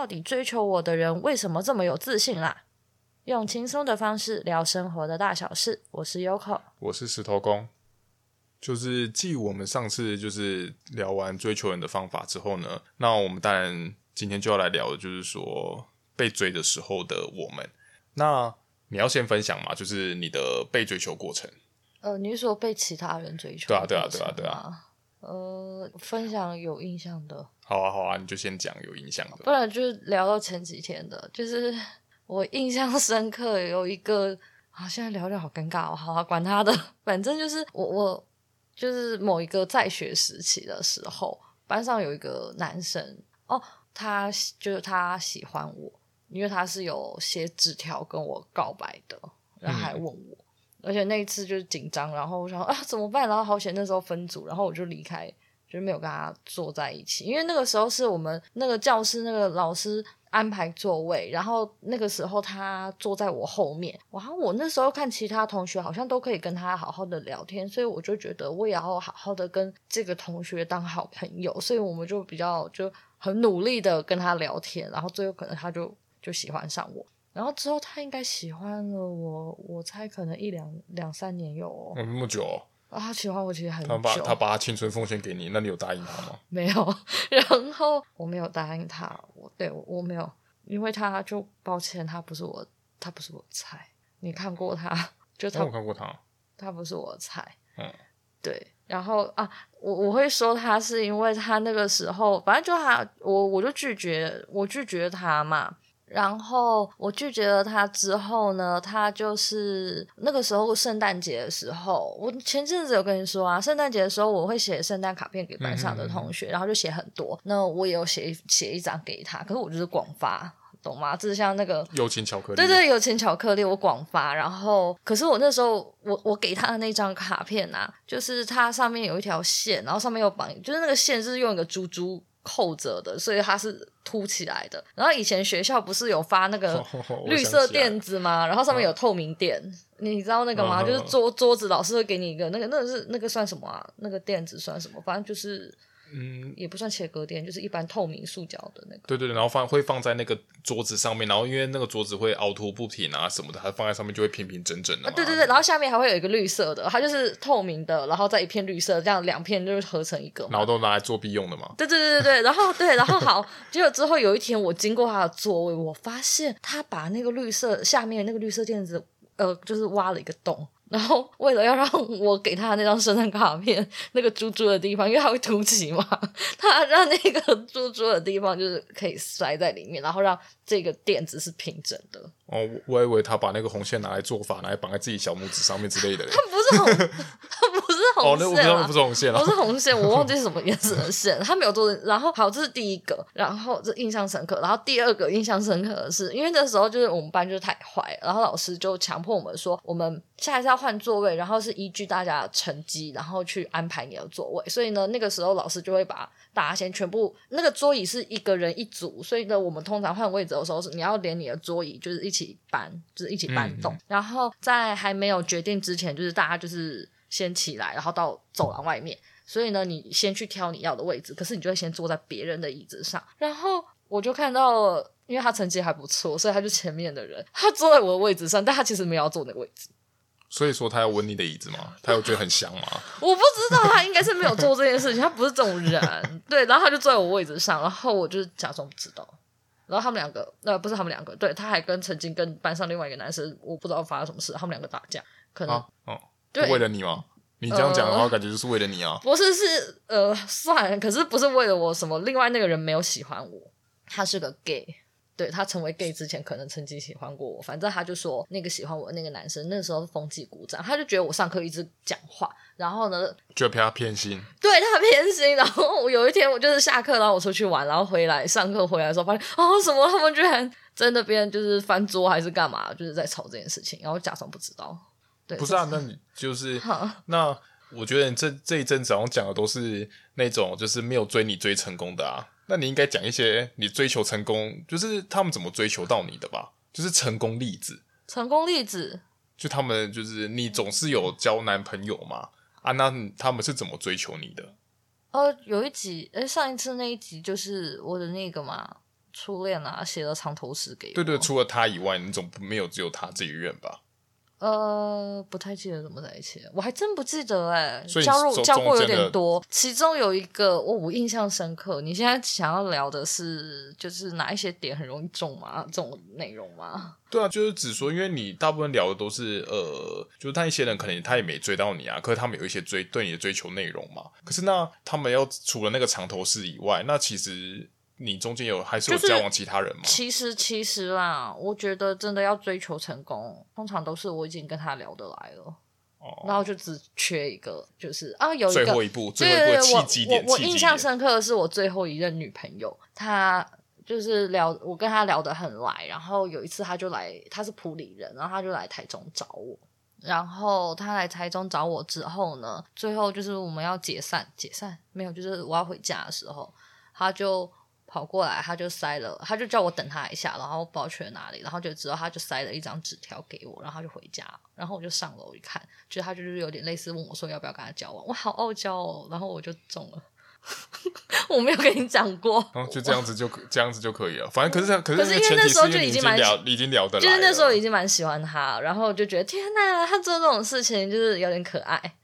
到底追求我的人为什么这么有自信啦？用轻松的方式聊生活的大小事。我是 Yoko，我是石头公。就是继我们上次就是聊完追求人的方法之后呢，那我们当然今天就要来聊的就是说被追的时候的我们。那你要先分享嘛，就是你的被追求过程。呃，你是说被其他人追求？对啊，对啊，对啊，对啊。呃，分享有印象的。好啊，好啊，你就先讲有印象的。不然就是聊到前几天的，就是。我印象深刻有一个啊，现在聊聊好尴尬哦。好啊，管他的，反正就是我我就是某一个在学时期的时候，班上有一个男生哦，他就是他喜欢我，因为他是有写纸条跟我告白的，然后还问我，嗯、而且那一次就是紧张，然后我想啊怎么办？然后好险那时候分组，然后我就离开，就没有跟他坐在一起，因为那个时候是我们那个教室那个老师。安排座位，然后那个时候他坐在我后面，然后我那时候看其他同学好像都可以跟他好好的聊天，所以我就觉得我也要好好的跟这个同学当好朋友，所以我们就比较就很努力的跟他聊天，然后最后可能他就就喜欢上我，然后之后他应该喜欢了我，我猜可能一两两三年有那么久哦。啊，他喜欢我其实很久。他把他把他青春奉献给你，那你有答应他吗？没有，然后我没有答应他，我对我我没有，因为他就抱歉，他不是我，他不是我菜。你看过他？就他，我看过他，他不是我菜。嗯，对。然后啊，我我会说他是因为他那个时候，反正就他，我我就拒绝，我拒绝他嘛。然后我拒绝了他之后呢，他就是那个时候圣诞节的时候，我前阵子有跟你说啊，圣诞节的时候我会写圣诞卡片给班上的同学，嗯、然后就写很多。那我也有写写一张给他，可是我就是广发，懂吗？就是像那个友情巧克力，对对，友情巧克力我广发。然后，可是我那时候我我给他的那张卡片啊，就是它上面有一条线，然后上面有绑，就是那个线是用一个珠珠。扣着的，所以它是凸起来的。然后以前学校不是有发那个 绿色垫子吗？然后上面有透明垫，嗯、你知道那个吗？嗯、就是桌桌子老师会给你一个那个，那个是那个算什么啊？那个垫子算什么？反正就是。嗯，也不算切割垫，就是一般透明塑胶的那个。对对对，然后放会放在那个桌子上面，然后因为那个桌子会凹凸不平啊什么的，它放在上面就会平平整整的。啊，对对对，然后下面还会有一个绿色的，它就是透明的，然后再一片绿色，这样两片就是合成一个。然后都拿来作弊用的嘛。对对对对对，然后对，然后好，结果之后有一天我经过他的座位，我发现他把那个绿色下面那个绿色垫子，呃，就是挖了一个洞。然后为了要让我给他那张圣诞卡片那个珠珠的地方，因为它会凸起嘛，他让那个珠珠的地方就是可以塞在里面，然后让这个垫子是平整的。哦，我以为他把那个红线拿来做法，拿来绑在自己小拇指上面之类的。他 不是红，他不是红线。哦，那我不知道不是红线了，不是红线，我忘记是什么颜色的线。他没有做。然后好，这是第一个，然后这印象深刻。然后第二个印象深刻的是，因为那时候就是我们班就是太坏，然后老师就强迫我们说，我们下一次要换座位，然后是依据大家的成绩，然后去安排你的座位。所以呢，那个时候老师就会把大家先全部那个桌椅是一个人一组，所以呢，我们通常换位置的时候是你要连你的桌椅就是一起搬，就是一起搬动。嗯、然后在还没有决定之前，就是大家就是先起来，然后到走廊外面。所以呢，你先去挑你要的位置，可是你就会先坐在别人的椅子上。然后我就看到了，因为他成绩还不错，所以他就前面的人，他坐在我的位置上，但他其实没有要坐那个位置。所以说他要闻你的椅子吗？他有觉得很香吗？我不知道，他应该是没有做这件事情，他不是这种人。对，然后他就坐在我位置上，然后我就假装不知道。然后他们两个，那、呃、不是他们两个，对，他还跟曾经跟班上另外一个男生，我不知道发生什么事，他们两个打架，可能、啊、哦，对，为了你吗？你这样讲的话，感觉就是为了你啊。呃、不是，是呃，算了，可是不是为了我什么？另外那个人没有喜欢我，他是个 gay。对，他成为 gay 之前，可能曾经喜欢过我。反正他就说，那个喜欢我的那个男生，那时候风纪鼓掌，他就觉得我上课一直讲话，然后呢，就被他偏心。对，他偏心。然后我有一天，我就是下课，然后我出去玩，然后回来上课回来的时候，发现哦，什么？他们居然在那边就是翻桌还是干嘛，就是在吵这件事情，然后假装不知道。对，不是啊，那你 就是那我觉得你这这一阵子好像讲的都是那种就是没有追你追成功的啊。那你应该讲一些你追求成功，就是他们怎么追求到你的吧？就是成功例子。成功例子，就他们就是你总是有交男朋友嘛？啊，那他们是怎么追求你的？哦，有一集，诶，上一次那一集就是我的那个嘛，初恋啊，写了藏头诗给我。对对，除了他以外，你总没有只有他这一任吧？呃，不太记得怎么在一起，我还真不记得哎。交入交过有点多，其中有一个我我印象深刻。你现在想要聊的是，就是哪一些点很容易中吗？这种内容吗？对啊，就是只说，因为你大部分聊的都是呃，就是他一些人可能他也没追到你啊，可是他们有一些追对你的追求内容嘛。可是那他们要除了那个藏头诗以外，那其实。你中间有还是有交往其他人吗？其实其实啦，我觉得真的要追求成功，通常都是我已经跟他聊得来了，哦，然后就只缺一个，就是啊，有一个最后一步，最后一步契机点。我我印象深刻的是我最后一任女朋友，她就是聊我跟她聊得很来，然后有一次她就来，她是埔里人，然后她就来台中找我，然后她来台中找我之后呢，最后就是我们要解散，解散没有，就是我要回家的时候，她就。跑过来，他就塞了，他就叫我等他一下，然后不知道去了哪里，然后就知道他就塞了一张纸条给我，然后他就回家，然后我就上楼一看，就他就是有点类似问我说要不要跟他交往，我好傲娇哦，然后我就中了，我没有跟你讲过，然后就这样子就这样子就可以了，反正可是可是，可是因为那时候就已经蛮聊已经聊得来，就是那时候已经蛮喜欢他，然后就觉得天哪，他做这种事情就是有点可爱。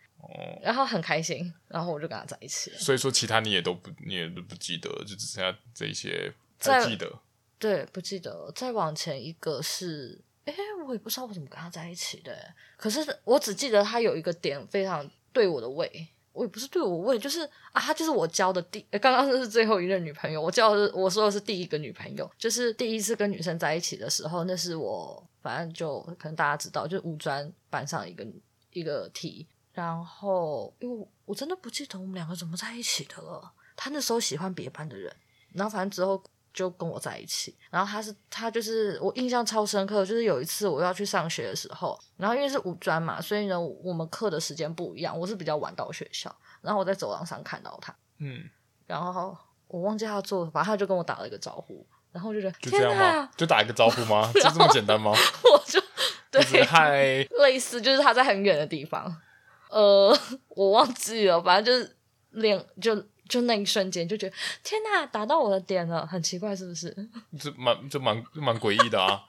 然后很开心，然后我就跟他在一起了。所以说，其他你也都不，你也都不记得，就只剩下这一些才记得。对，不记得。再往前一个是，哎，我也不知道我怎么跟他在一起的。可是我只记得他有一个点非常对我的胃，我也不是对我胃，就是啊，他就是我交的第，刚刚是最后一任女朋友。我交的，我说的是第一个女朋友，就是第一次跟女生在一起的时候，那是我，反正就可能大家知道，就是五专班上一个一个题。然后，因为我真的不记得我们两个怎么在一起的了。他那时候喜欢别班的人，然后反正之后就跟我在一起。然后他是他就是我印象超深刻，就是有一次我要去上学的时候，然后因为是五专嘛，所以呢我们课的时间不一样，我是比较晚到学校。然后我在走廊上看到他，嗯，然后我忘记他做了，反正他就跟我打了一个招呼，然后我就觉得就这样吗？就打一个招呼吗？就这么简单吗？我就对，就是嗨，类似就是他在很远的地方。呃，我忘记了，反正就是脸，就就那一瞬间就觉得天呐，打到我的点了，很奇怪，是不是？这蛮就蛮蛮诡异的啊，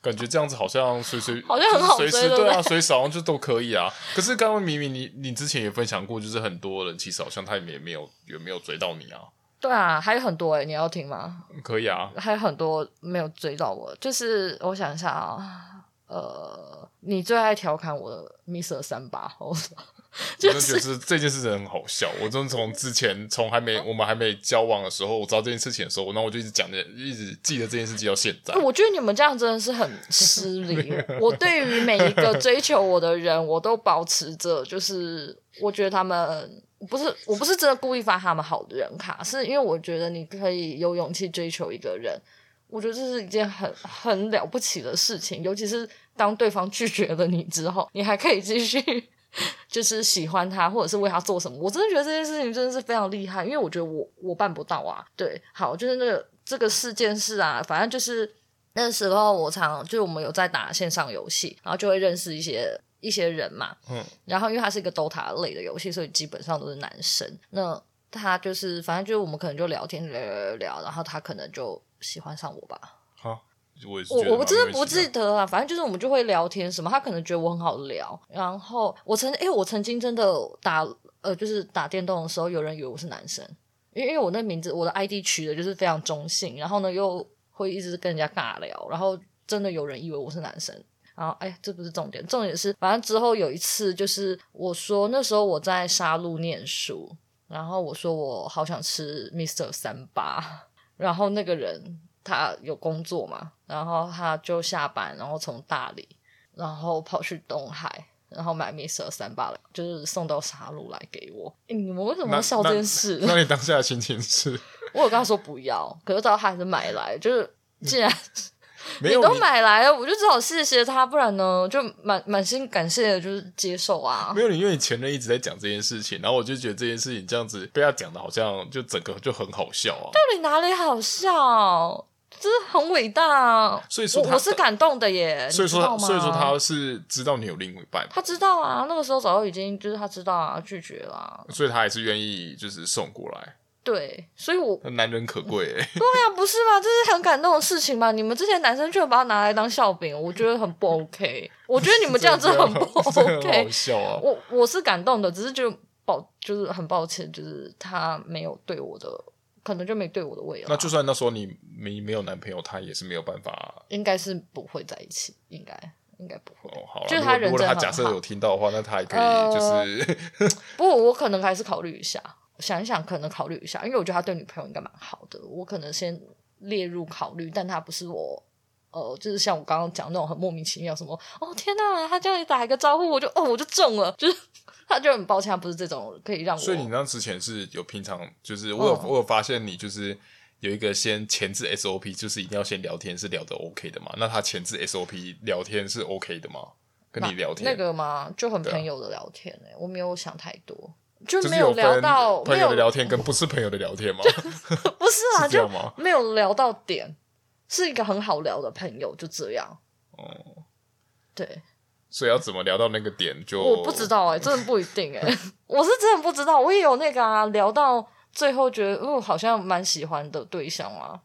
感觉这样子好像随随好像很好随时对啊，随时好像就都可以啊。可是刚刚明明你你之前也分享过，就是很多人其实好像他也没有也没有追到你啊。对啊，还有很多哎、欸，你要听吗？可以啊，还有很多没有追到我，就是我想一下啊。呃，你最爱调侃我的 Mr. 三八后，就是、我觉得这件事情很好笑。我真的从之前从还没我们还没交往的时候，我知道这件事情的时候，然后我就一直讲的，一直记得这件事情到现在。我觉得你们这样真的是很失礼。我对于每一个追求我的人，我都保持着，就是我觉得他们不是，我不是真的故意发他们好的人卡，是因为我觉得你可以有勇气追求一个人，我觉得这是一件很很了不起的事情，尤其是。当对方拒绝了你之后，你还可以继续就是喜欢他，或者是为他做什么。我真的觉得这件事情真的是非常厉害，因为我觉得我我办不到啊。对，好，就是那个这个事件是啊，反正就是那时候我常就是我们有在打线上游戏，然后就会认识一些一些人嘛。嗯。然后因为它是一个 DOTA 类的游戏，所以基本上都是男生。那他就是反正就是我们可能就聊天聊聊聊，然后他可能就喜欢上我吧。好。我我我真的不记得啊，反正就是我们就会聊天什么，他可能觉得我很好聊，然后我曾哎、欸，我曾经真的打呃，就是打电动的时候，有人以为我是男生，因为因为我那名字我的 ID 取的就是非常中性，然后呢又会一直跟人家尬聊，然后真的有人以为我是男生，然后哎，这不是重点，重点是反正之后有一次就是我说那时候我在沙鹿念书，然后我说我好想吃 Mr. 三八，然后那个人。他有工作嘛，然后他就下班，然后从大理，然后跑去东海，然后买 Mr. 三八，就是送到沙鹿来给我。欸，你们为什么要笑这件事？那，那，那你当下的心情是？我有跟他说不要，可是到他还是买来，就是既然 你都买来了，我就只好谢谢他，不然呢就满满心感谢的就是接受啊。没有你，因为你前任一直在讲这件事情，然后我就觉得这件事情这样子被他讲的好像就整个就很好笑啊。到底哪里好笑？这是很伟大啊！所以说我，我是感动的耶。所以说，所以说他是知道你有另一半。他知道啊，那个时候早就已经就是他知道啊，拒绝了啊。所以他还是愿意就是送过来。对，所以我男人可贵哎。对啊，不是吗？这是很感动的事情嘛。你们这些男生居然把他拿来当笑柄，我觉得很不 OK。我觉得你们这样子很不 OK。好笑啊！我我是感动的，只是就抱就是很抱歉，就是他没有对我的，可能就没对我的胃了。那就算那时候你没没有男朋友，他也是没有办法，应该是不会在一起，应该。应该不会哦，好了。就是他人如果他假设有听到的话，那他还可以就是、呃。不过我可能还是考虑一下，想一想，可能考虑一下，因为我觉得他对女朋友应该蛮好的，我可能先列入考虑。但他不是我，呃，就是像我刚刚讲那种很莫名其妙什么哦天哪，他这样打一个招呼，我就哦我就中了，就是他就很抱歉，他不是这种可以让我。所以你那之前是有平常，就是我有、嗯、我有发现你就是。有一个先前置 SOP，就是一定要先聊天，是聊得 OK 的嘛？那他前置 SOP 聊天是 OK 的吗？跟你聊天那，那个吗？就很朋友的聊天哎、欸，我没有想太多，就没有聊到朋友的聊天跟不是朋友的聊天吗？不是啊，是就没有聊到点，是一个很好聊的朋友，就这样。哦，对，所以要怎么聊到那个点就我不知道哎、欸，真的不一定哎、欸，我是真的不知道，我也有那个啊，聊到。最后觉得，哦，好像蛮喜欢的对象啊。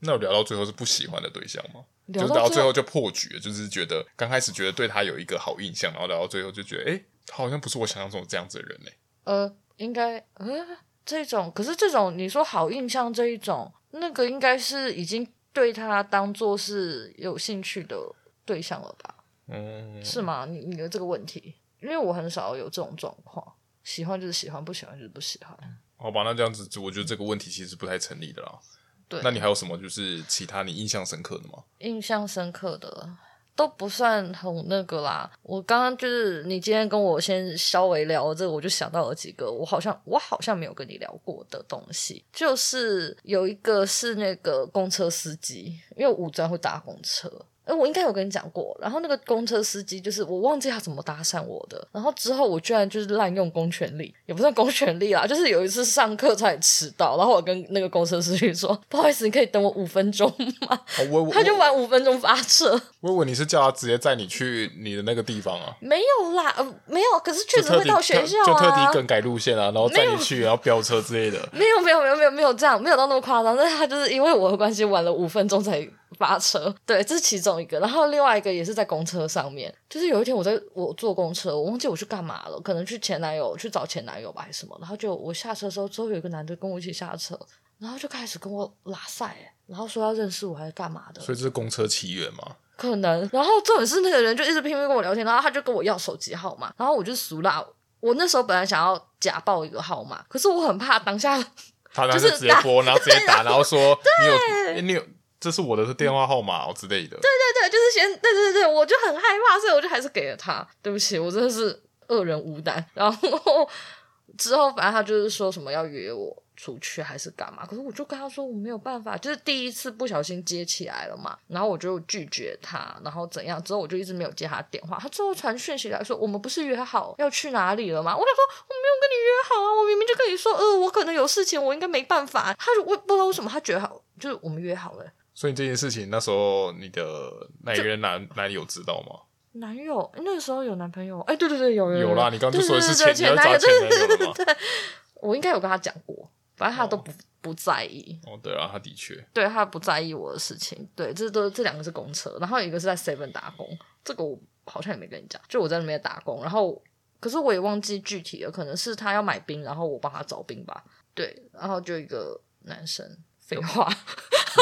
那我聊到最后是不喜欢的对象吗？聊到就是聊到最后就破局了，就是觉得刚开始觉得对他有一个好印象，然后聊到最后就觉得，哎，好像不是我想象中这样子的人呢。呃，应该，呃，这种，可是这种你说好印象这一种，那个应该是已经对他当做是有兴趣的对象了吧？嗯，是吗？你你的这个问题，因为我很少有这种状况，喜欢就是喜欢，不喜欢就是不喜欢。好吧，那这样子，我觉得这个问题其实不太成立的啦。对，那你还有什么就是其他你印象深刻的吗？印象深刻的都不算很那个啦。我刚刚就是你今天跟我先稍微聊这个，我就想到了几个，我好像我好像没有跟你聊过的东西，就是有一个是那个公车司机，因为五专会搭公车。哎，我应该有跟你讲过。然后那个公车司机就是我忘记他怎么搭讪我的。然后之后我居然就是滥用公权力，也不算公权力啦，就是有一次上课差点迟到，然后我跟那个公车司机说：“不好意思，你可以等我五分钟吗？”哦、他就晚五分钟发车。我以为你是叫他直接载你去你的那个地方啊？没有啦，呃，没有。可是确实会到学校啊，就特地更改路线啊，然后载你去，然后飙车之类的。没有，没有，没有，没有，没有这样，没有到那么夸张。但是他就是因为我的关系晚了五分钟才。发车，对，这是其中一个。然后另外一个也是在公车上面，就是有一天我在我坐公车，我忘记我去干嘛了，可能去前男友去找前男友吧，还是什么。然后就我下车的时候，之后有一个男的跟我一起下车，然后就开始跟我拉赛，然后说要认识我还是干嘛的。所以这是公车奇缘吗？可能。然后重点是那个人就一直拼命跟我聊天，然后他就跟我要手机号码，然后我就俗辣。我那时候本来想要假报一个号码，可是我很怕当下他当时直接拨，然后直接打，然后说你有、欸、你有。这是我的电话号码哦之类的。对对对，就是先对对对，我就很害怕，所以我就还是给了他。对不起，我真的是恶人无胆。然后之后，反正他就是说什么要约我出去还是干嘛，可是我就跟他说我没有办法，就是第一次不小心接起来了嘛，然后我就拒绝他，然后怎样？之后我就一直没有接他电话。他最后传讯息来说，我们不是约好要去哪里了吗？我想说我没有跟你约好啊，我明明就跟你说，呃，我可能有事情，我应该没办法。他就我不知道为什么他觉得好，就是我们约好了。所以这件事情那时候你的那一个人男男友知道吗？男友那个时候有男朋友？哎，对对对，有有有啦！你刚刚就说的是前前男友，对对对对对，我应该有跟他讲过，反正他都不不在意。哦，对啊，他的确，对他不在意我的事情。对，这都这两个是公车，然后一个是在 Seven 打工，这个我好像也没跟你讲，就我在那边打工，然后可是我也忘记具体了，可能是他要买冰，然后我帮他找冰吧。对，然后就一个男生。废话，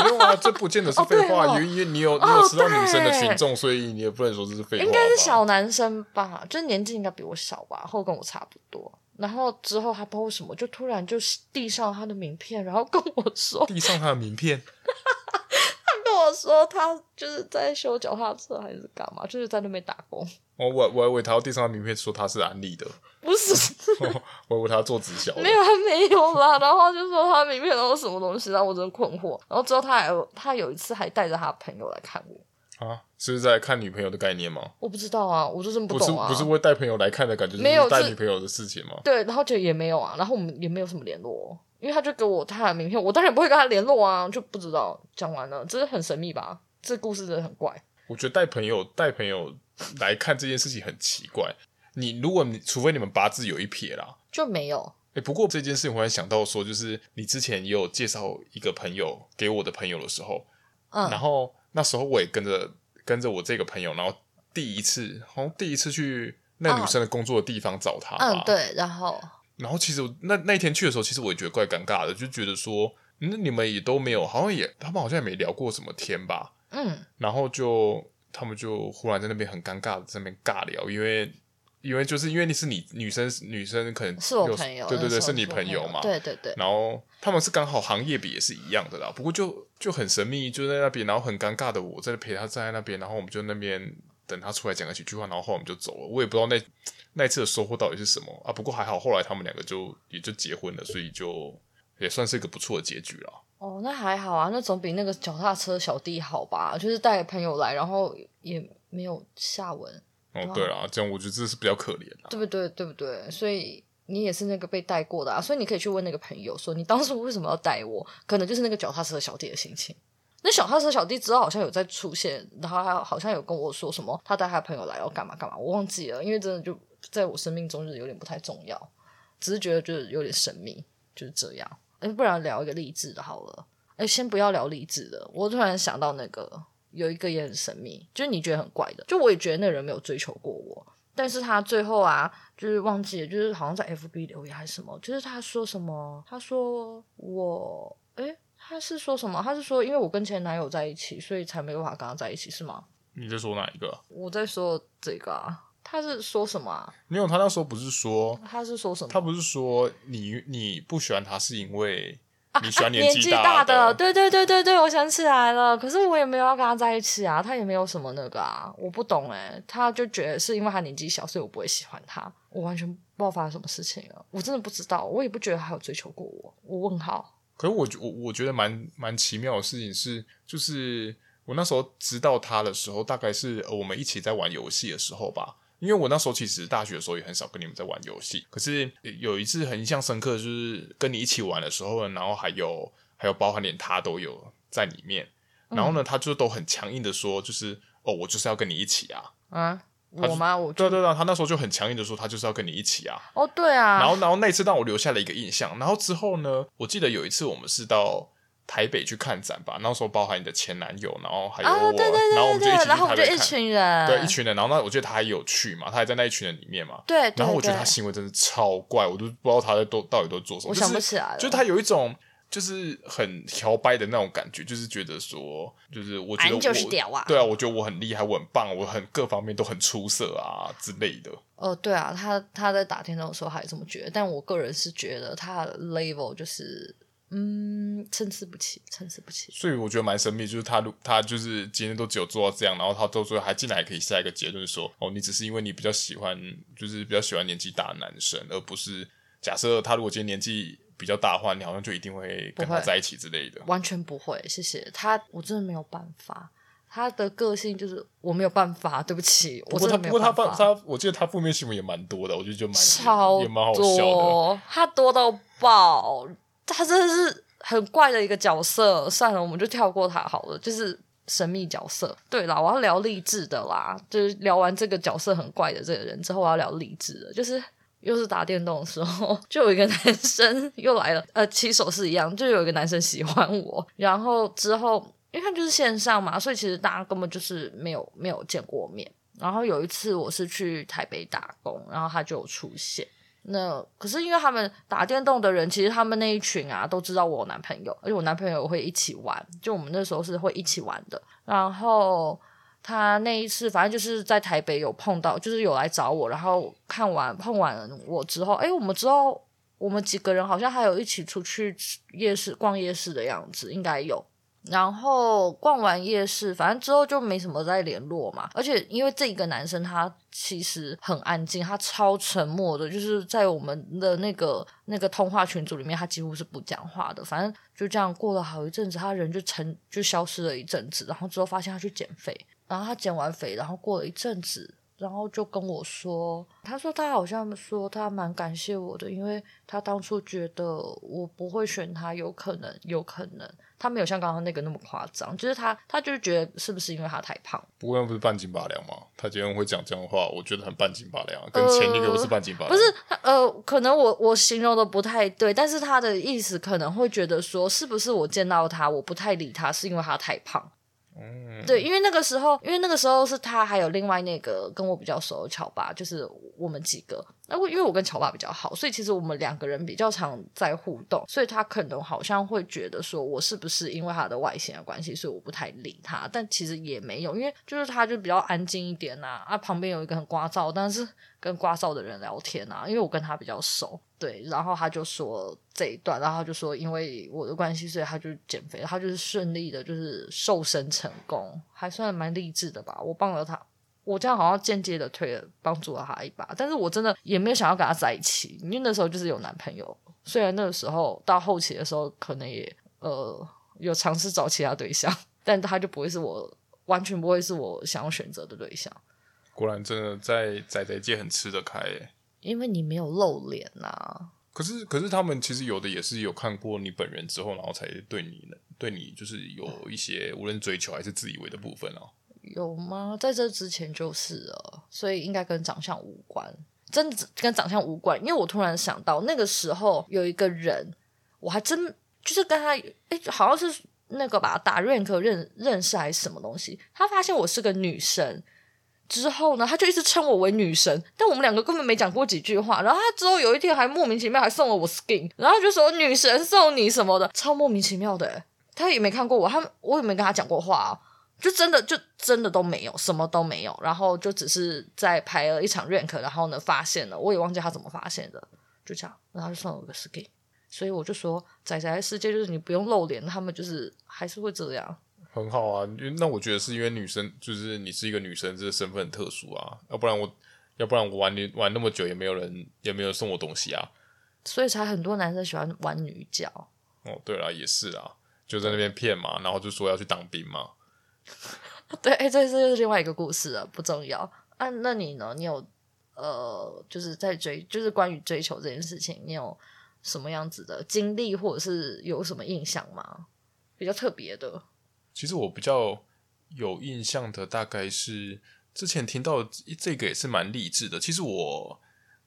没有啊，这不见得是废话，因为因为你有你有吃到女生的群众，所以你也不能说这是废话。应该是小男生吧，就是年纪应该比我小吧，后跟我差不多。然后之后他不知道为什么，就突然就递上他的名片，然后跟我说递上他的名片。我说他就是在修脚踏车还是干嘛，就是在那边打工。我我我以为他要递上名片，说他是安利的，不是，我以为他做直销，没有，他没有啦。然后就说他名片都是什么东西，然后我真的困惑。然后之后他还有他有一次还带着他朋友来看我啊，是不是在看女朋友的概念吗？我不知道啊，我就是不懂啊，不是不是会带朋友来看的感觉，没有带女朋友的事情吗？对，然后就也没有啊，然后我们也没有什么联络，因为他就给我他的名片，我当然不会跟他联络啊，就不知道。讲完了，这是很神秘吧？这故事真的很怪。我觉得带朋友带朋友。来看这件事情很奇怪，你如果你除非你们八字有一撇啦，就没有。哎，不过这件事情我还想到说，就是你之前也有介绍一个朋友给我的朋友的时候，嗯，然后那时候我也跟着跟着我这个朋友，然后第一次，好像第一次去那女生的工作的地方找她，嗯，对，然后，然后其实那那天去的时候，其实我也觉得怪尴尬的，就觉得说，那你们也都没有，好像也他们好像也没聊过什么天吧，嗯，然后就他们就忽然在那边很尴尬的在那边尬聊，因为。因为就是因为你是你女生，女生可能是我朋友，对对对，是，是你朋友嘛，对对对。然后他们是刚好行业比也是一样的啦，不过就就很神秘，就在那边，然后很尴尬的我在陪他站在那边，然后我们就那边等他出来讲个几句话，然后后来我们就走了。我也不知道那那一次的收获到底是什么啊，不过还好，后来他们两个就也就结婚了，所以就也算是一个不错的结局了。哦，那还好啊，那总比那个脚踏车小弟好吧？就是带朋友来，然后也没有下文。哦，对啊，这样我觉得这是比较可怜的，对不对？对不对？所以你也是那个被带过的啊，所以你可以去问那个朋友说，你当初为什么要带我？可能就是那个脚踏车小弟的心情。那脚踏车小弟之后好像有在出现，然后他好像有跟我说什么，他带他朋友来要干嘛干嘛，我忘记了，因为真的就在我生命中就是有点不太重要，只是觉得就是有点神秘，就是这样。哎，不然聊一个励志的好了。哎，先不要聊励志的，我突然想到那个。有一个也很神秘，就是你觉得很怪的，就我也觉得那人没有追求过我，但是他最后啊，就是忘记了，就是好像在 FB 留言还是什么，就是他说什么，他说我，诶，他是说什么？他是说因为我跟前男友在一起，所以才没办法跟他在一起，是吗？你在说哪一个？我在说这个啊，他是说什么啊？没有，他那时候不是说，他是说什么？他不是说你你不喜欢他是因为。你喜欢年纪大的，对对对对对，我想起来了。可是我也没有要跟他在一起啊，他也没有什么那个啊，我不懂诶，他就觉得是因为他年纪小，所以我不会喜欢他。我完全不知道发生什么事情了，我真的不知道，我也不觉得他有追求过我。我问号。可是我我我觉得蛮蛮奇妙的事情是，就是我那时候知道他的时候，大概是我们一起在玩游戏的时候吧。因为我那时候其实大学的时候也很少跟你们在玩游戏，可是有一次很印象深刻，就是跟你一起玩的时候，然后还有还有包含连他都有在里面，然后呢，他就都很强硬的说，就是哦，我就是要跟你一起啊，啊，我吗？我对对对，他那时候就很强硬的说，他就是要跟你一起啊，哦，对啊，然后然后那次让我留下了一个印象，然后之后呢，我记得有一次我们是到。台北去看展吧，那时候包含你的前男友，然后还有我，哦、对对对对，然后我们就一起去台北看，然后我们就一群人，对，一群人，然后那我觉得他还有去嘛，他还在那一群人里面嘛，对，对，对，然后我觉得他行为真的超怪，我都不知道他在都到底都做什么，我想不起来了，就是、就他有一种就是很调掰的那种感觉，就是觉得说，就是我觉得我就是屌啊，对啊，我觉得我很厉害，我很棒，我很各方面都很出色啊之类的。哦，对啊，他他在打电动的时候还这么觉得，但我个人是觉得他的 level 就是。嗯，参差不齐，参差不齐。所以我觉得蛮神秘，就是他，他就是今天都只有做到这样，然后他到最后还进来，可以下一个结论说，哦，你只是因为你比较喜欢，就是比较喜欢年纪大的男生，而不是假设他如果今天年纪比较大的话，你好像就一定会跟他在一起之类的。完全不会，谢谢他，我真的没有办法。他的个性就是我没有办法，对不起，不，我真的没有办法。不过他他，我记得他负面新闻也蛮多的，我觉得就蛮超也蛮好笑的，他多到爆。他真的是很怪的一个角色，算了，我们就跳过他好了。就是神秘角色。对啦，我要聊励志的啦。就是聊完这个角色很怪的这个人之后，我要聊励志的。就是又是打电动的时候，就有一个男生又来了。呃，起手是一样，就有一个男生喜欢我。然后之后，因为他就是线上嘛，所以其实大家根本就是没有没有见过面。然后有一次我是去台北打工，然后他就出现。那可是因为他们打电动的人，其实他们那一群啊都知道我有男朋友，而且我男朋友会一起玩，就我们那时候是会一起玩的。然后他那一次反正就是在台北有碰到，就是有来找我，然后看完碰完我之后，哎，我们之后我们几个人好像还有一起出去夜市逛夜市的样子，应该有。然后逛完夜市，反正之后就没什么再联络嘛。而且因为这一个男生他其实很安静，他超沉默的，就是在我们的那个那个通话群组里面，他几乎是不讲话的。反正就这样过了好一阵子，他人就沉就消失了一阵子。然后之后发现他去减肥，然后他减完肥，然后过了一阵子，然后就跟我说，他说他好像说他蛮感谢我的，因为他当初觉得我不会选他，有可能，有可能他没有像刚刚那个那么夸张，就是他他就是觉得是不是因为他太胖？不过那不是半斤八两吗？他今天会讲这样的话，我觉得很半斤八两，跟前一个不是半斤八两。不是，呃，可能我我形容的不太对，但是他的意思可能会觉得说，是不是我见到他我不太理他，是因为他太胖？嗯，对，因为那个时候，因为那个时候是他还有另外那个跟我比较熟的乔巴，就是我们几个。那我因为我跟乔巴比较好，所以其实我们两个人比较常在互动，所以他可能好像会觉得说我是不是因为他的外形的关系，所以我不太理他。但其实也没有，因为就是他就比较安静一点呐，啊，旁边有一个很聒噪，但是跟聒噪的人聊天啊，因为我跟他比较熟。对，然后他就说这一段，然后他就说因为我的关系，所以他就减肥，他就是顺利的，就是瘦身成功，还算蛮励志的吧。我帮了他，我这样好像间接的推了帮助了他一把，但是我真的也没有想要跟他在一起，因为那时候就是有男朋友。虽然那个时候到后期的时候，可能也呃有尝试找其他对象，但他就不会是我，完全不会是我想要选择的对象。果然，真的在宅宅界很吃得开耶。因为你没有露脸呐、啊，可是可是他们其实有的也是有看过你本人之后，然后才对你对你就是有一些无论追求还是自以为的部分哦。有吗？在这之前就是了，所以应该跟长相无关，真的跟长相无关。因为我突然想到那个时候有一个人，我还真就是跟他哎，好像是那个吧，打 rank 认认识还是什么东西，他发现我是个女生。之后呢，他就一直称我为女神，但我们两个根本没讲过几句话。然后他之后有一天还莫名其妙还送了我 skin，然后就说女神送你什么的，超莫名其妙的。他也没看过我，他我也没跟他讲过话啊，就真的就真的都没有，什么都没有。然后就只是在排了一场 rank，然后呢发现了，我也忘记他怎么发现的，就这样，然后就送了我个 skin。所以我就说，仔仔的世界就是你不用露脸，他们就是还是会这样。很好啊，那我觉得是因为女生就是你是一个女生，这个身份很特殊啊，要不然我要不然我玩你玩那么久也没有人也没有送我东西啊，所以才很多男生喜欢玩女角。哦，对了，也是啊，就在那边骗嘛，然后就说要去当兵嘛。对，哎、欸，这这就是另外一个故事了，不重要。啊，那你呢？你有呃，就是在追，就是关于追求这件事情，你有什么样子的经历，或者是有什么印象吗？比较特别的。其实我比较有印象的，大概是之前听到这个也是蛮励志的。其实我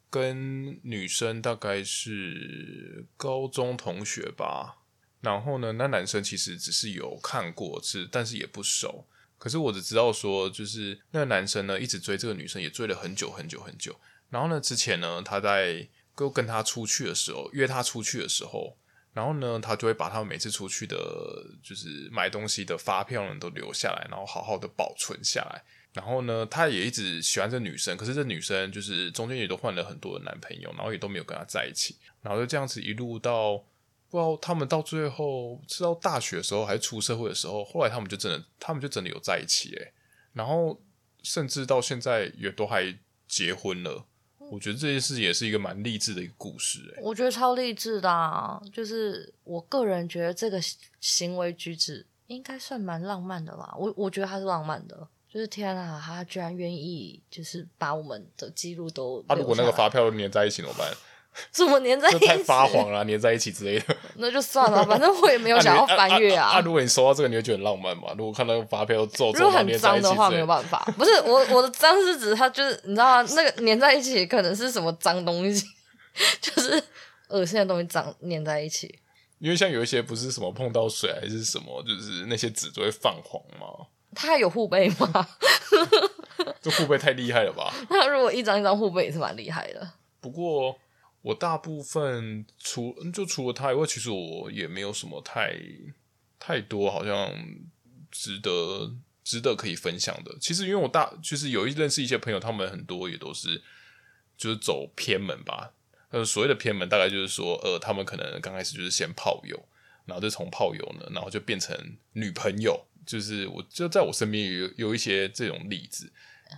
跟女生大概是高中同学吧，然后呢，那男生其实只是有看过，是但是也不熟。可是我只知道说，就是那个男生呢，一直追这个女生，也追了很久很久很久。然后呢，之前呢，他在跟跟他出去的时候，约他出去的时候。然后呢，他就会把他们每次出去的，就是买东西的发票呢都留下来，然后好好的保存下来。然后呢，他也一直喜欢这女生，可是这女生就是中间也都换了很多的男朋友，然后也都没有跟他在一起。然后就这样子一路到不知道他们到最后是到大学的时候还是出社会的时候，后来他们就真的，他们就真的有在一起诶。然后甚至到现在也都还结婚了。我觉得这件事也是一个蛮励志的一个故事，欸，我觉得超励志的啊，就是我个人觉得这个行为举止应该算蛮浪漫的啦。我我觉得他是浪漫的，就是天啊，他居然愿意就是把我们的记录都……他，啊，如果那个发票都粘在一起怎么办？怎么粘在一起？太发黄了，粘在一起之类的。那就算了，反正我也没有想要翻阅啊。那，啊如果你收到这个，你会觉得很浪漫吗？如果看到发票皱皱，如果很脏的话，没有办法。不是我，我的脏是指它就是你知道吗？那个粘在一起可能是什么脏东西，就是恶心的东西脏粘在一起。因为像有一些不是什么碰到水还是什么，就是那些纸就会泛黄嘛。它有护背吗？这护背太厉害了吧？那如果一张一张护背也是蛮厉害的。不过。我大部分除就除了他以外，其实我也没有什么太太多好像值得值得可以分享的。其实因为我大就是有一认识一些朋友，他们很多也都是就是走偏门吧。呃，所谓的偏门，大概就是说，呃，他们可能刚开始就是先炮友，然后就从炮友呢，然后就变成女朋友。就是我就在我身边有有一些这种例子。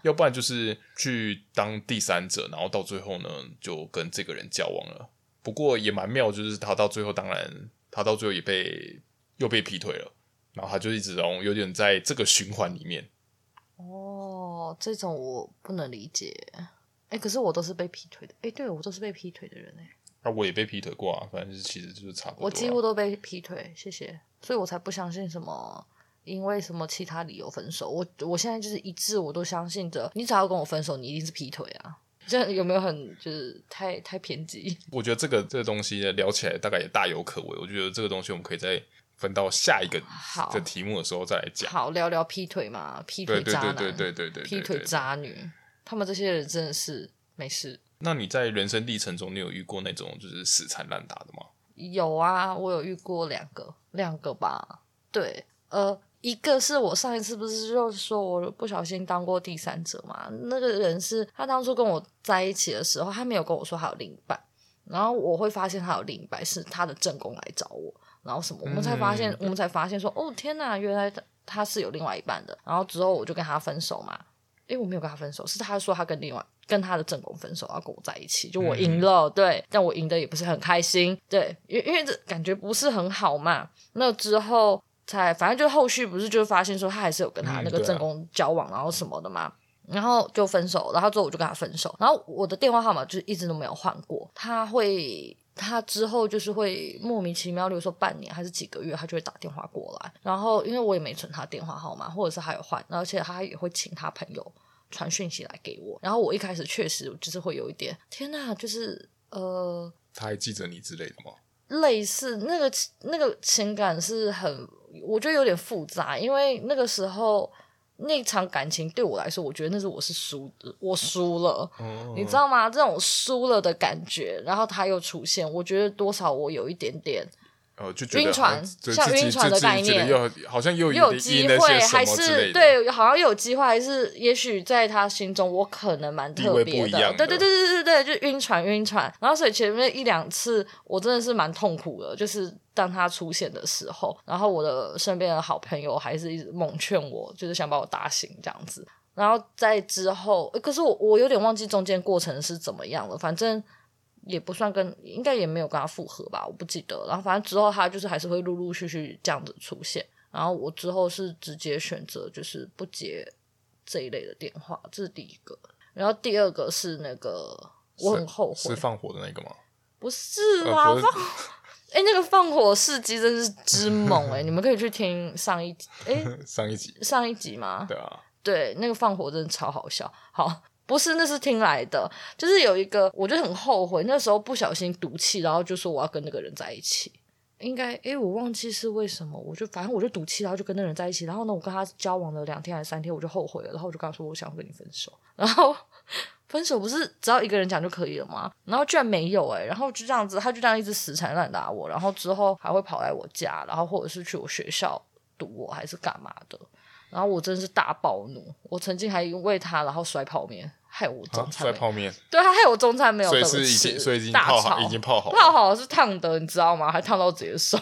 要不然就是去当第三者，然后到最后呢，就跟这个人交往了。不过也蛮妙，就是他到最后，当然他到最后也被又被劈腿了，然后他就一直有点在这个循环里面。哦，哦，这种我不能理解。哎，可是我都是被劈腿的。哎，对，我都是被劈腿的人哎。啊，我也被劈腿过啊，反正是其实就是差不多。我几乎都被劈腿，谢谢。所以我才不相信什么因为什么其他理由分手。我我现在就是一致，我都相信着，你只要跟我分手，你一定是劈腿啊。这有没有很就是太太偏激？我觉得这个这个东西聊起来大概也大有可为。我觉得这个东西我们可以再分到下一个的题目的时候再来讲。好，聊聊劈腿嘛，劈腿渣男，对对对对对，劈腿渣女，他们这些人真的是没事。那你在人生历程中，你有遇过那种就是死缠烂打的吗？有啊，我有遇过两个，两个吧。对，呃。一个是我上一次不是就说我不小心当过第三者嘛？那个人是他当初跟我在一起的时候，他没有跟我说他有另一半，然后我会发现他有另一半是他的正宫来找我，然后什么，我们才发现，嗯、我们才发现说，哦天哪，原来他他是有另外一半的。然后之后我就跟他分手嘛，因为我没有跟他分手，是他说他跟另外跟他的正宫分手，要跟我在一起，就我赢了，嗯、对，但我赢的也不是很开心，对，因因为这感觉不是很好嘛。那之后。才反正就后续不是就发现说他还是有跟他那个正宫交往，然后什么的嘛，然后就分手，然后之后我就跟他分手，然后我的电话号码就是一直都没有换过。他会，他之后就是会莫名其妙，比如说半年还是几个月，他就会打电话过来。然后因为我也没存他电话号码，或者是还有换，而且他也会请他朋友传讯息来给我。然后我一开始确实就是会有一点，天哪，就是呃，他还记着你之类的吗？类似那个那个情感是很。我觉得有点复杂，因为那个时候那场感情对我来说，我觉得那是我是输的，我输了，嗯、你知道吗？这种输了的感觉，然后他又出现，我觉得多少我有一点点。哦，就晕船，像晕船的概念，又好像又有机会，还是对，好像又有机会，还是也许在他心中，我可能蛮特别的。的对对对对对对，就晕船晕船。然后所以前面一两次，我真的是蛮痛苦的，就是当他出现的时候，然后我的身边的好朋友还是一直猛劝我，就是想把我打醒这样子。然后在之后，可是我我有点忘记中间过程是怎么样了，反正。也不算跟，应该也没有跟他复合吧，我不记得。然后反正之后他就是还是会陆陆续续这样子出现。然后我之后是直接选择就是不接这一类的电话，这是第一个。然后第二个是那个我很后悔，是放火的那个吗？不是啦，呃、是放哎、欸，那个放火事迹真是之猛哎、欸！你们可以去听上一集哎，上一集上一集吗？对啊，对，那个放火真的超好笑。好。不是，那是听来的。就是有一个，我就很后悔，那时候不小心赌气，然后就说我要跟那个人在一起。应该，诶，我忘记是为什么，我就反正我就赌气，然后就跟那个人在一起。然后呢，我跟他交往了两天还是三天，我就后悔了。然后我就跟他说，我想跟你分手。然后分手不是只要一个人讲就可以了吗？然后居然没有诶，然后就这样子，他就这样一直死缠烂打我。然后之后还会跑来我家，然后或者是去我学校堵我，还是干嘛的。然后我真是大暴怒，我曾经还因为他然后摔泡面。害我中餐，摔泡面，对，他害我中餐没有，所以是已经，所以已经泡好，已经泡好，泡好是烫的，你知道吗？还烫到自己的手。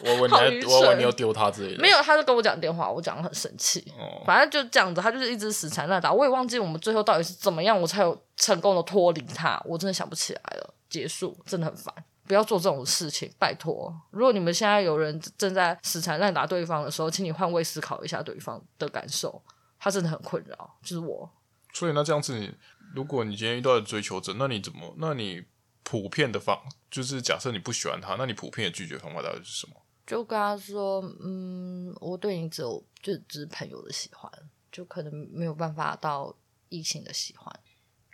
我问你，我问你要丢他之类的，没有，他就跟我讲电话，我讲得很生气。哦，反正就这样子，他就是一直死缠烂打，我也忘记我们最后到底是怎么样，我才有成功的脱离他。我真的想不起来了，结束，真的很烦，不要做这种事情，拜托。如果你们现在有人正在死缠烂打对方的时候，请你换位思考一下对方的感受，他真的很困扰，就是我。所以那这样子，你如果你今天遇到的追求者，那你怎么？那你普遍的方，就是假设你不喜欢他，那你普遍的拒绝方法到底是什么？就跟他说，嗯，我对你只有就只是朋友的喜欢，就可能没有办法到异性的喜欢。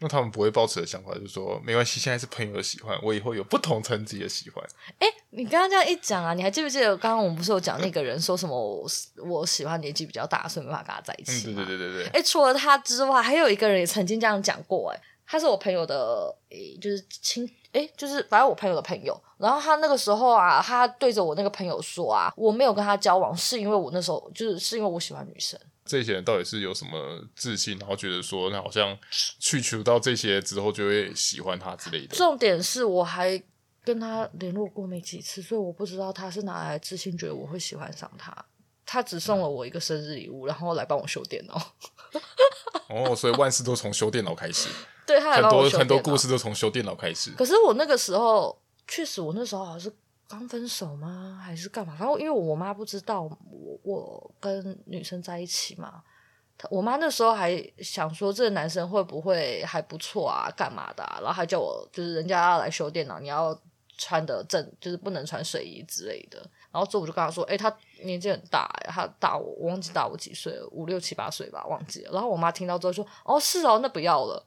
那他们不会抱持的想法就是说，没关系，现在是朋友的喜欢，我以后有不同层级的喜欢。哎、欸，你刚刚这样一讲啊，你还记不记得刚刚我们不是有讲那个人说什么我？我喜欢年纪比较大，所以没办法跟他在一起。嗯，对对对对对。哎、欸，除了他之外，还有一个人也曾经这样讲过。哎，他是我朋友的，哎、欸，就是亲，哎、欸，就是反正我朋友的朋友。然后他那个时候啊，他对着我那个朋友说啊，我没有跟他交往，是因为我那时候就是是因为我喜欢女生。这些人到底是有什么自信，然后觉得说，那好像去除到这些之后就会喜欢他之类的。重点是我还跟他联络过没几次，所以我不知道他是哪来自信，觉得我会喜欢上他。他只送了我一个生日礼物，然后来帮我修电脑。哦，所以万事都从修电脑开始。对，他。很多很多故事都从修电脑开始。可是我那个时候，确实我那时候好像是。刚分手吗？还是干嘛？然后因为我妈不知道我我跟女生在一起嘛，她我妈那时候还想说这个男生会不会还不错啊，干嘛的、啊？然后还叫我就是人家要来修电脑，你要穿的正，就是不能穿睡衣之类的。然后之后我就跟她说，哎、欸，他年纪很大，他大我，我忘记大我几岁了，五六七八岁吧，忘记了。然后我妈听到之后说，哦，是哦，那不要了。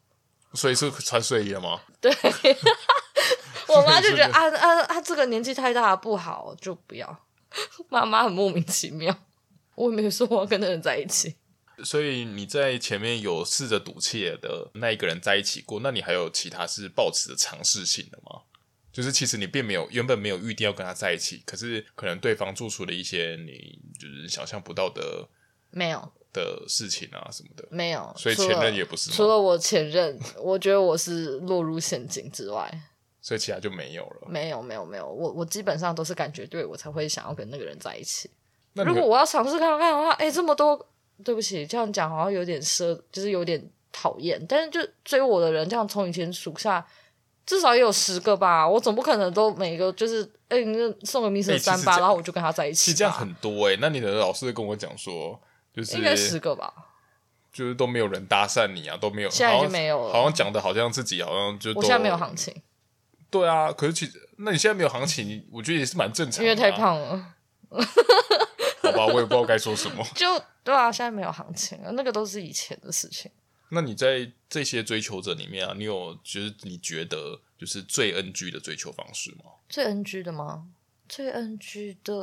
所以是穿睡衣了吗？对，我妈就觉得啊啊啊，这个年纪太大不好，就不要。妈妈很莫名其妙，我也没有说我要跟那人在一起。所以你在前面有试着赌气的那一个人在一起过，那你还有其他是抱持的尝试性的吗？就是其实你并没有原本没有预定要跟他在一起，可是可能对方做出了一些你就是想象不到的没有的事情啊什么的，没有。所以前任也不是，除了我前任，我觉得我是落入陷阱之外，所以其他就没有了。没有没有没有，我我基本上都是感觉对我才会想要跟那个人在一起。那如果我要尝试看看的话，哎、欸，这么多。对不起，这样讲好像有点奢，就是有点讨厌。但是就追我的人，这样从以前数下，至少也有十个吧。我总不可能都每个就是，哎、欸，你送个 Mr. 三八，然后我就跟他在一起。其实这样很多哎、欸。那你的老师跟我讲说，就是应该十个吧，就是都没有人搭讪你啊，都没有。现在已经没有了，好像讲的好像自己好像就。我现在没有行情。对啊，可是其实那你现在没有行情，我觉得也是蛮正常的、啊。因为太胖了。好吧，我也不知道该说什么。就对啊，现在没有行情了，那个都是以前的事情。那你在这些追求者里面啊，你有就是你觉得就是最 NG 的追求方式吗？最 NG 的吗？最 NG 的，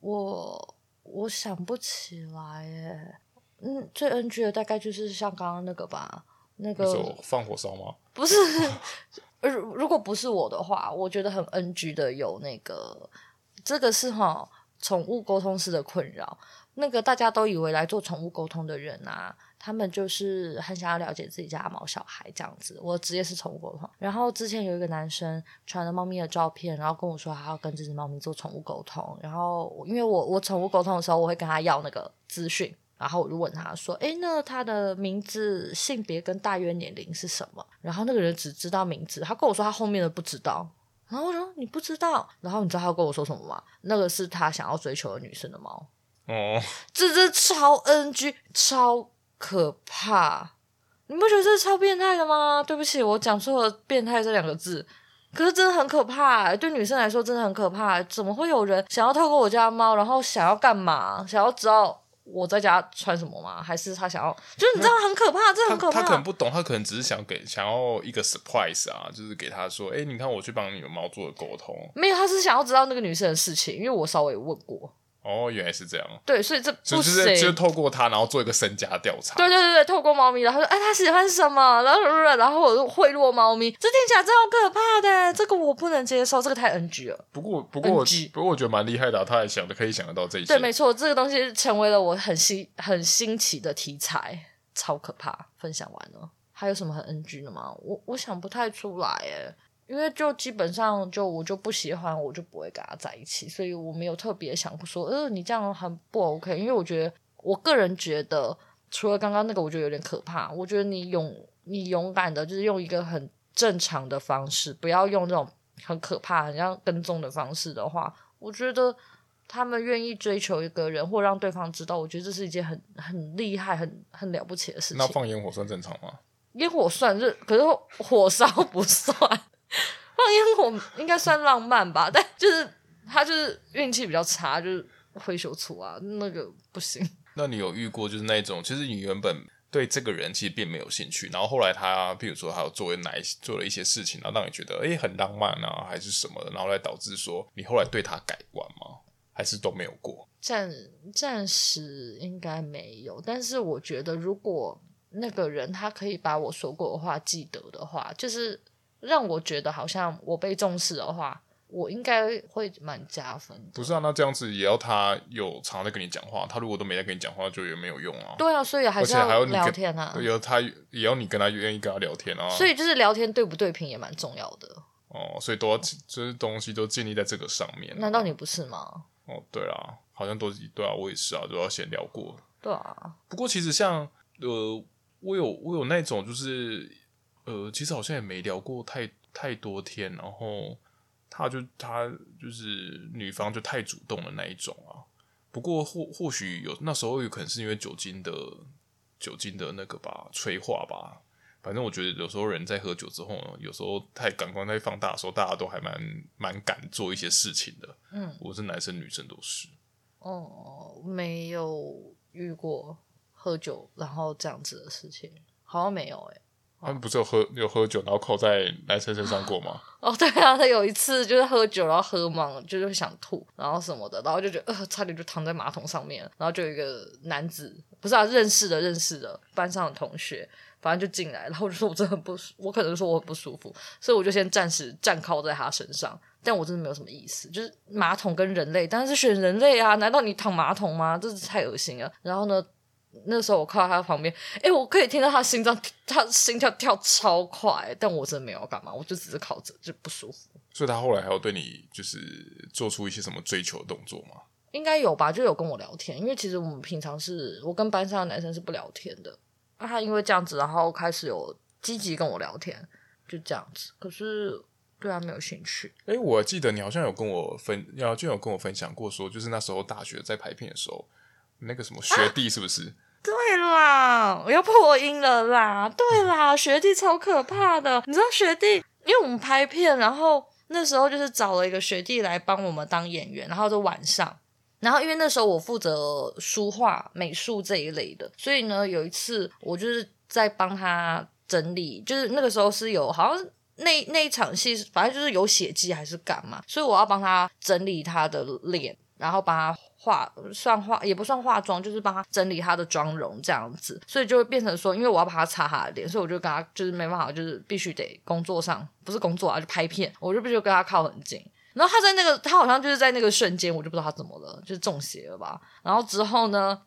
我我想不起来耶。嗯，最 NG 的大概就是像刚刚那个吧，那个放火烧吗？不是，如如果不是我的话，我觉得很 NG 的有那个，这个是哈。宠物沟通师的困扰，那个大家都以为来做宠物沟通的人啊，他们就是很想要了解自己家的毛小孩这样子。我的职业是宠物沟通，然后之前有一个男生传了猫咪的照片，然后跟我说他要跟这只猫咪做宠物沟通，然后因为我我宠物沟通的时候，我会跟他要那个资讯，然后我就问他说：“诶，那他的名字、性别跟大约年龄是什么？”然后那个人只知道名字，他跟我说他后面的不知道。然后我说你不知道，然后你知道他跟我说什么吗？那个是他想要追求的女生的猫。哦，这这超 NG，超可怕！你不觉得这超变态的吗？对不起，我讲错了“变态”这两个字，可是真的很可怕。对女生来说真的很可怕。怎么会有人想要透过我家猫，然后想要干嘛？想要知道？我在家穿什么吗？还是他想要？就是你知道很可怕，这很可怕。他可能不懂，他可能只是想给想要一个 surprise 啊，就是给他说，哎、欸，你看我去帮你们猫做的沟通。没有，他是想要知道那个女生的事情，因为我稍微问过。哦，原来是这样。对，所以这不是就是就是透过他，然后做一个身家调查。对对对对，透过猫咪，然后说，哎，他喜欢什么？然后然后我就贿赂猫咪，这听起来真好可怕的，这个我不能接受，这个太 NG 了。不过不过我不过我觉得蛮厉害的、啊，他还想的可以想得到这一些。对，没错，这个东西成为了我很新很新奇的题材，超可怕。分享完了，还有什么很 NG 的吗？我我想不太出来诶。因为就基本上就我就不喜欢，我就不会跟他在一起，所以我没有特别想说，呃，你这样很不 OK。因为我觉得，我个人觉得，除了刚刚那个，我觉得有点可怕。我觉得你勇，你勇敢的，就是用一个很正常的方式，不要用这种很可怕、很像跟踪的方式的话，我觉得他们愿意追求一个人或让对方知道，我觉得这是一件很很厉害、很很了不起的事情。那放烟火算正常吗？烟火算，是可是火烧不算。放烟火应该算浪漫吧，但就是他就是运气比较差，就是会修出啊，那个不行。那你有遇过就是那种，其实你原本对这个人其实并没有兴趣，然后后来他，比如说他有做哪一做了一些事情，然后让你觉得哎、欸、很浪漫啊，还是什么的，然后来导致说你后来对他改观吗？还是都没有过？暂暂时应该没有，但是我觉得如果那个人他可以把我说过的话记得的话，就是。让我觉得好像我被重视的话，我应该会蛮加分。不是啊，那这样子也要他有常常在跟你讲话。他如果都没在跟你讲话，就也没有用啊。对啊，所以还是要聊天啊。要他也要你跟他愿意跟他聊天啊。所以就是聊天对不对频也蛮重要的。哦，所以都要这些东西都建立在这个上面。难道你不是吗？哦，对啊，好像都对啊，我也是啊，都要先聊过。对啊。不过其实像呃，我有我有那种就是。呃，其实好像也没聊过太太多天，然后他就他就是女方就太主动的那一种啊。不过或或许有那时候有可能是因为酒精的酒精的那个吧，催化吧。反正我觉得有时候人在喝酒之后呢，有时候太感官太放大的时候，大家都还蛮蛮敢做一些事情的。嗯，我是男生女生都是。哦，没有遇过喝酒然后这样子的事情，好像没有哎、欸。他们不是有喝有喝酒，然后扣在男生身上过吗？哦，对啊，他有一次就是喝酒，然后喝懵，就是想吐，然后什么的，然后就觉得呃，差点就躺在马桶上面，然后就有一个男子，不是啊，认识的认识的班上的同学。反正就进来，然后就说我真的很不舒，我可能说我很不舒服，所以我就先暂时站靠在他身上。但我真的没有什么意思，就是马桶跟人类，当然是选人类啊！难道你躺马桶吗？这是太恶心了。然后呢，那时候我靠在他旁边，诶，我可以听到他心脏，他心跳跳超快，但我真的没有干嘛，我就只是靠着，就不舒服。所以他后来还有对你就是做出一些什么追求的动作吗？应该有吧，就有跟我聊天，因为其实我们平常是我跟班上的男生是不聊天的。他因为这样子，然后开始有积极跟我聊天，就这样子。可是对他没有兴趣。哎，我记得你好像有跟我分，要就有跟我分享过，说就是那时候大学在排片的时候，那个什么学弟是不是？啊、对啦，我要破音了啦！对啦，学弟超可怕的。你知道学弟，因为我们拍片，然后那时候就是找了一个学弟来帮我们当演员，然后就晚上。然后，因为那时候我负责书画、美术这一类的，所以呢，有一次我就是在帮他整理，就是那个时候是有好像那那一场戏，反正就是有血迹还是干嘛，所以我要帮他整理他的脸，然后帮他化算化也不算化妆，就是帮他整理他的妆容这样子，所以就会变成说，因为我要帮他擦他的脸，所以我就跟他就是没办法，就是必须得工作上不是工作啊，就拍片，我就必须跟他靠很近。然后他在那个，他好像就是在那个瞬间，我就不知道他怎么了，就是中邪了吧。然后之后呢，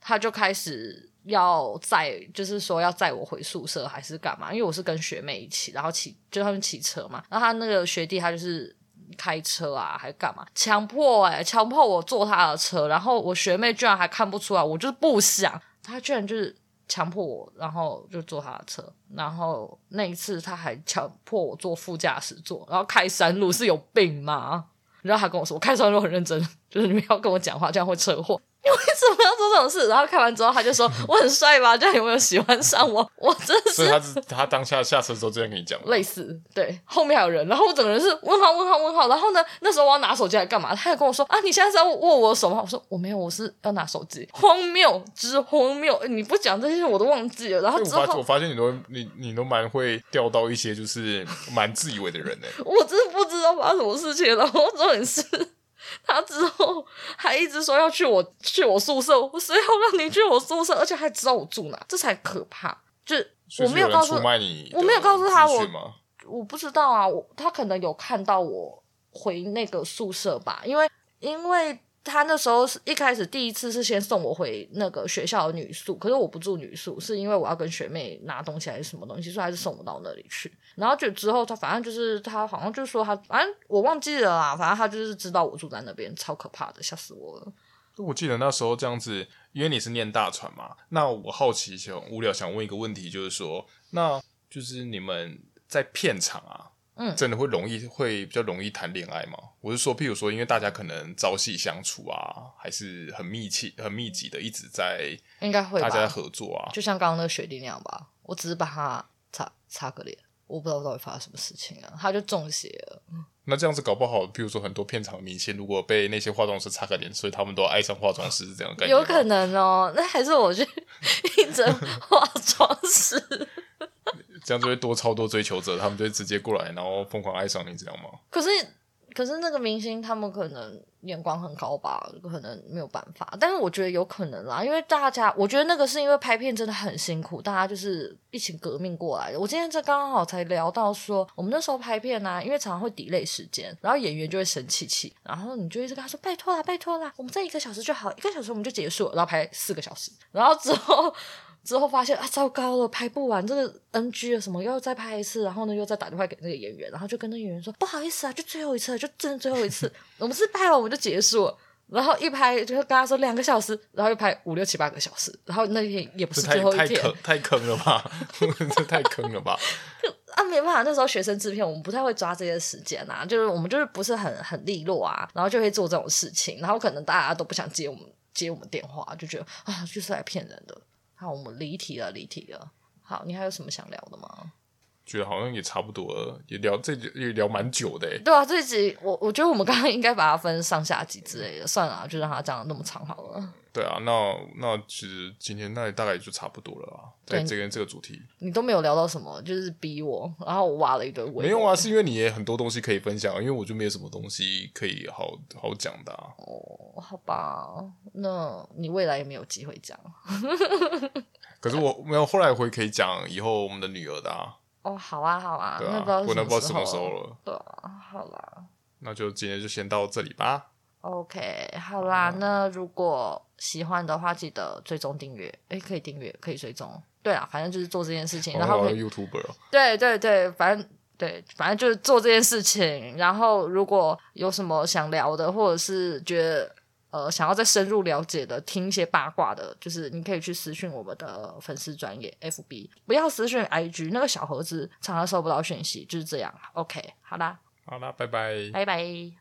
他就开始要载，就是说要载我回宿舍还是干嘛？因为我是跟学妹一起，然后骑就他们骑车嘛。然后他那个学弟他就是开车啊，还干嘛？强迫哎、强迫我坐他的车。然后我学妹居然还看不出来，我就是不想，他居然就是。强迫我，然后就坐他的车，然后那一次他还强迫我坐副驾驶座，然后开山路是有病吗？然后他跟我说，我开山路很认真，就是你们要跟我讲话，这样会车祸。你为什么要做这种事？然后看完之后，他就说 我很帅吧？这样有没有喜欢上我？我真的是。所以他是他当下下车的时候这样跟你讲。类似，对，后面还有人，然后我整个人是问号问号问号。然后呢，那时候我要拿手机来干嘛？他还跟我说啊，你现在是要握我的手吗？我说我没有，我是要拿手机。荒谬之荒谬，你不讲这些我都忘记了。然后之后我发，我发现你都你你都蛮会钓到一些就是蛮自以为的人呢。我真的不知道发生什么事情了。然后重点是。他之后还一直说要去我去我宿舍，我谁要让你去我宿舍？而且还知道我住哪，这才可怕。就是我没有告诉你，我没有告诉他我，我不知道啊。我他可能有看到我回那个宿舍吧，因为因为。他那时候是一开始第一次是先送我回那个学校的女宿，可是我不住女宿，是因为我要跟学妹拿东西还是什么东西，所以还是送我到那里去。然后就之后他反正就是他好像就说他反正我忘记了啦，反正他就是知道我住在那边，超可怕的，吓死我了。我记得那时候这样子，因为你是念大传嘛，那我好奇想无聊想问一个问题，就是说，那就是你们在片场啊。嗯，真的会容易会比较容易谈恋爱吗？我是说，譬如说，因为大家可能朝夕相处啊，还是很密切、很密集的，一直在应该会大家在合作啊。就像刚刚那个学弟那样吧，我只是把他擦擦个脸，我不知道到底发生什么事情啊，他就中邪了。那这样子搞不好，比如说很多片场的明星，如果被那些化妆师擦个脸，所以他们都爱上化妆师，是这样感觉？有可能哦，那还是我去 应征化妆师。这样就会多超多追求者，他们就会直接过来，然后疯狂爱上你，这样吗？可是，可是那个明星他们可能眼光很高吧，可能没有办法。但是我觉得有可能啦，因为大家，我觉得那个是因为拍片真的很辛苦，大家就是一起革命过来的。我今天这刚刚好才聊到说，我们那时候拍片啊，因为常常会 delay 时间，然后演员就会生气气，然后你就一直跟他说拜托啦，拜托啦，我们再一个小时就好，一个小时我们就结束了，然后拍四个小时，然后之后。之后发现啊，糟糕了，拍不完，这个 NG 了什么，又要再拍一次，然后呢，又再打电话给那个演员，然后就跟那演员说，不好意思啊，就最后一次，就真的最后一次，我们是拍完我们就结束了，然后一拍就是跟他说两个小时，然后又拍五六七八个小时，然后那天也不是最后一天，太坑太坑了吧，这太坑了吧，就啊没办法，那时候学生制片，我们不太会抓这些时间啊，就是我们就是不是很很利落啊，然后就会做这种事情，然后可能大家都不想接我们接我们电话，就觉得啊，就是来骗人的。好，我们离题了，离题了。好，你还有什么想聊的吗？觉得好像也差不多了，也聊这也聊蛮久的。对啊，这一集我我觉得我们刚刚应该把它分上下集之类的，算了，就让它讲的那么长好了。对啊，那那其实今天那大概也就差不多了啊。对，这个这个主题你都没有聊到什么，就是逼我，然后我挖了一堆问。没有啊，是因为你也很多东西可以分享，因为我就没有什么东西可以好好讲的啊。哦，好吧，那你未来也没有机会讲。可是我没有，后来会可以讲以后我们的女儿的啊。哦，好啊，好啊，对啊，那我那不知道什么时候了。对啊，好啦，那就今天就先到这里吧。OK，好啦，嗯、那如果喜欢的话，记得追踪订阅。哎，可以订阅，可以追踪。对啊，反正就是做这件事情，然后 YouTuber。对对对，反正对，反正就是做这件事情。然后如果有什么想聊的，或者是觉得呃想要再深入了解的，听一些八卦的，就是你可以去私讯我们的粉丝专业 FB，不要私讯 IG，那个小盒子常常收不到讯息，就是这样。OK，好啦，好啦，拜拜，拜拜。